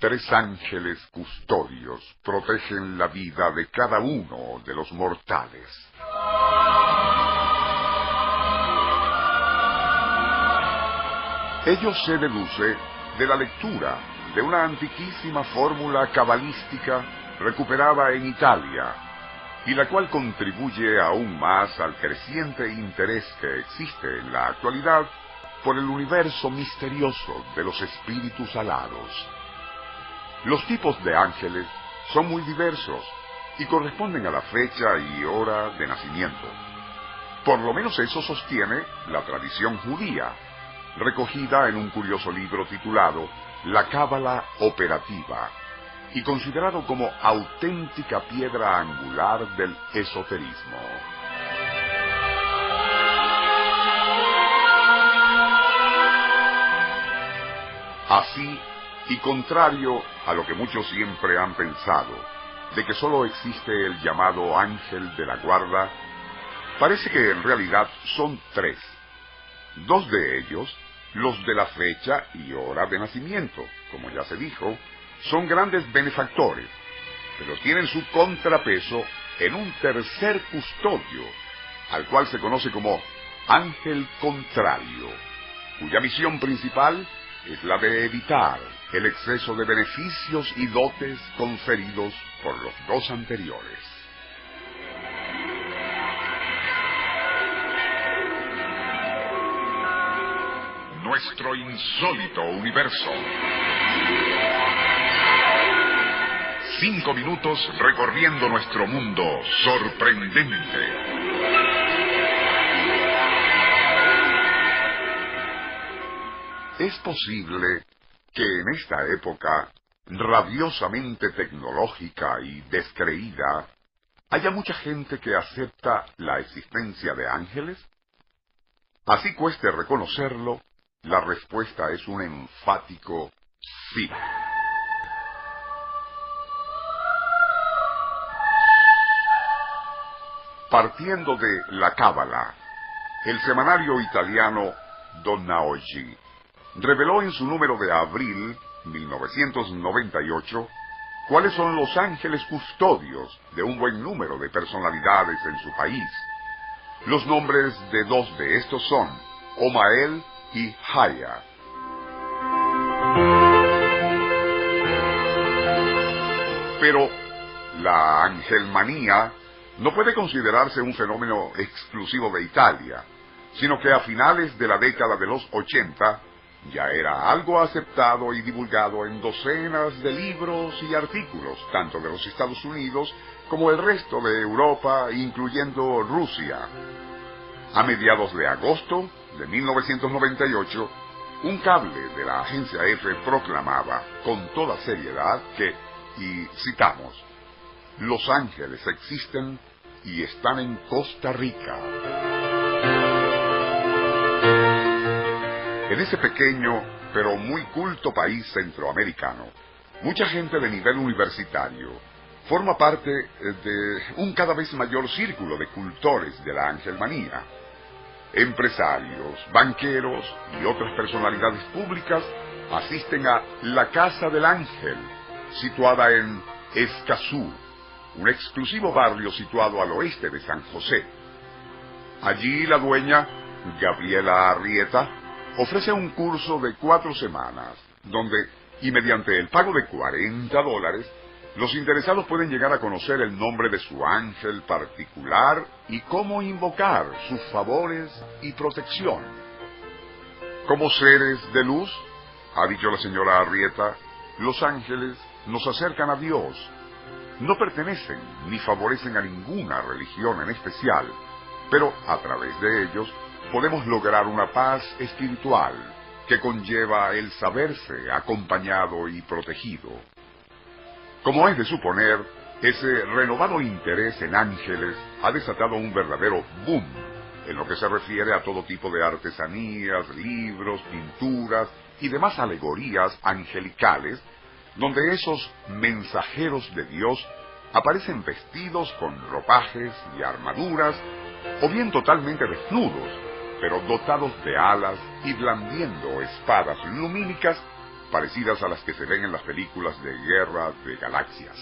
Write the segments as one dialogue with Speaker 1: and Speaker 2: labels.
Speaker 1: Tres ángeles custodios protegen la vida de cada uno de los mortales. Ello se deduce de la lectura de una antiquísima fórmula cabalística recuperada en Italia y la cual contribuye aún más al creciente interés que existe en la actualidad por el universo misterioso de los espíritus alados. Los tipos de ángeles son muy diversos y corresponden a la fecha y hora de nacimiento. Por lo menos eso sostiene la tradición judía, recogida en un curioso libro titulado La Cábala Operativa y considerado como auténtica piedra angular del esoterismo. Así, y contrario a lo que muchos siempre han pensado, de que sólo existe el llamado ángel de la guarda, parece que en realidad son tres. Dos de ellos, los de la fecha y hora de nacimiento, como ya se dijo, son grandes benefactores, pero tienen su contrapeso en un tercer custodio, al cual se conoce como ángel contrario, cuya misión principal es la de evitar el exceso de beneficios y dotes conferidos por los dos anteriores. Nuestro insólito universo. Cinco minutos recorriendo nuestro mundo sorprendente. Es posible que en esta época rabiosamente tecnológica y descreída haya mucha gente que acepta la existencia de ángeles? Así cueste reconocerlo, la respuesta es un enfático sí. Partiendo de la Cábala, el semanario italiano Donna Oggi reveló en su número de abril 1998 cuáles son los ángeles custodios de un buen número de personalidades en su país. Los nombres de dos de estos son Omael y Haya. Pero la angelmanía no puede considerarse un fenómeno exclusivo de Italia, sino que a finales de la década de los 80 ya era algo aceptado y divulgado en docenas de libros y artículos, tanto de los Estados Unidos como el resto de Europa, incluyendo Rusia. A mediados de agosto de 1998, un cable de la agencia F proclamaba con toda seriedad que, y citamos, Los Ángeles existen y están en Costa Rica. En ese pequeño pero muy culto país centroamericano, mucha gente de nivel universitario forma parte eh, de un cada vez mayor círculo de cultores de la angelmanía. Empresarios, banqueros y otras personalidades públicas asisten a la Casa del Ángel, situada en Escazú, un exclusivo barrio situado al oeste de San José. Allí la dueña, Gabriela Arrieta, ofrece un curso de cuatro semanas, donde, y mediante el pago de 40 dólares, los interesados pueden llegar a conocer el nombre de su ángel particular y cómo invocar sus favores y protección. Como seres de luz, ha dicho la señora Arrieta, los ángeles nos acercan a Dios. No pertenecen ni favorecen a ninguna religión en especial, pero a través de ellos podemos lograr una paz espiritual que conlleva el saberse acompañado y protegido. Como es de suponer, ese renovado interés en ángeles ha desatado un verdadero boom en lo que se refiere a todo tipo de artesanías, libros, pinturas y demás alegorías angelicales, donde esos mensajeros de Dios aparecen vestidos con ropajes y armaduras, o bien totalmente desnudos, pero dotados de alas y blandiendo espadas lumínicas parecidas a las que se ven en las películas de guerra de galaxias.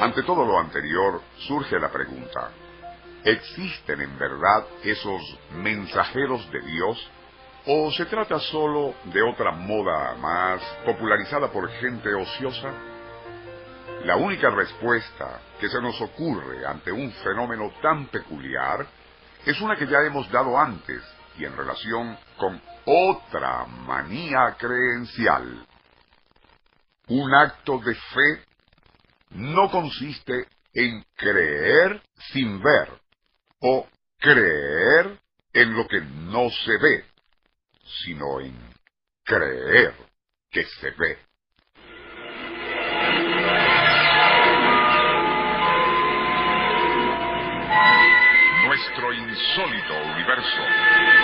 Speaker 1: Ante todo lo anterior, surge la pregunta, ¿existen en verdad esos mensajeros de Dios? ¿O se trata solo de otra moda más popularizada por gente ociosa? La única respuesta que se nos ocurre ante un fenómeno tan peculiar es una que ya hemos dado antes y en relación con otra manía creencial. Un acto de fe no consiste en creer sin ver o creer en lo que no se ve, sino en creer que se ve. nuestro insólito universo.